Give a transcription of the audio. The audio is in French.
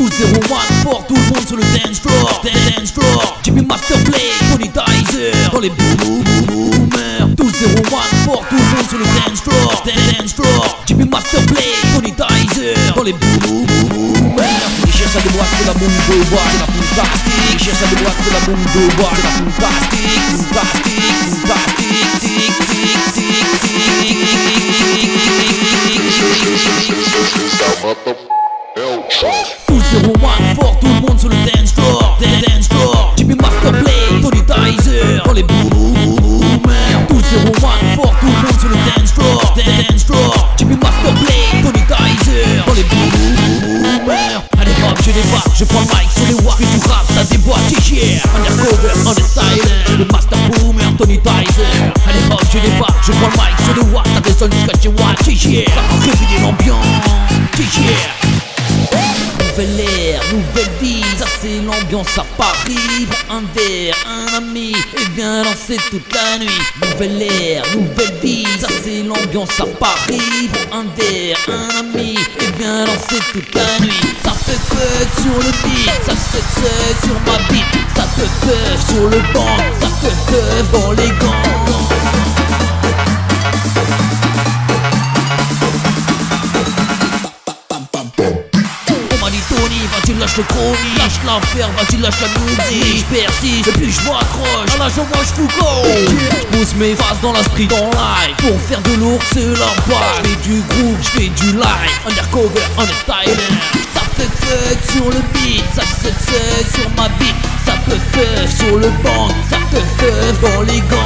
201 fort, tout le monde sur le dance floor. Dance floor, Jimmy Masterplay, Tony Dizer Dans les boom boom boomers 201 fort, tout le monde sur le dance floor. Dance floor, Jimmy Masterplay, Tony Dizer Dans les boom boom boomers. Ils cherchent à déboîter, c'est la bombe de bois, c'est la fantastique. Ils cherchent à c'est la la fantastique, tic, tic, tic, tic, Tout 01 fort, tout le monde sur le dance floor Dance floor, Jimmy Masterplay, Tony Dizer Dans les boom boom boomers Tout 01 fort, tout le monde sur le dance floor Dance floor, Jimmy Masterplay, Tony Dizer Dans les boom boom boomers Allez hop, je débarque, je prends le mic sur les watts Fais du ça déboîte, yeah Undercover, on the Le Master Boomer, Tony Dizer Allez hop, je débarque, je prends le mic sur les watts Ça résonne jusqu'à chez Watt, yeah l'ambiance, yeah Nouvelle ère, nouvelle vie, ça c'est l'ambiance à Paris. Un verre, un ami, et viens danser toute la nuit. Nouvelle ère, nouvelle vie, ça c'est l'ambiance à Paris. Un verre, un ami, et viens danser toute la nuit. Ça fait fuck sur le beat, ça fait sur ma bite Ça fait sur le banc, ça fait dans les lâche le chromie Lâche l'affaire, vas-y lâche la musique Je persiste et puis je m'accroche. À la jambe moi je fous go. Je pousse mes faces dans la street en live Pour faire de l'ours c'est la base Je fais du groupe, je fais du live Undercover, understyler Ça fait fuck sur le beat Ça se sur ma beat Ça peut fuck sur le banc Ça peut fuck dans les gants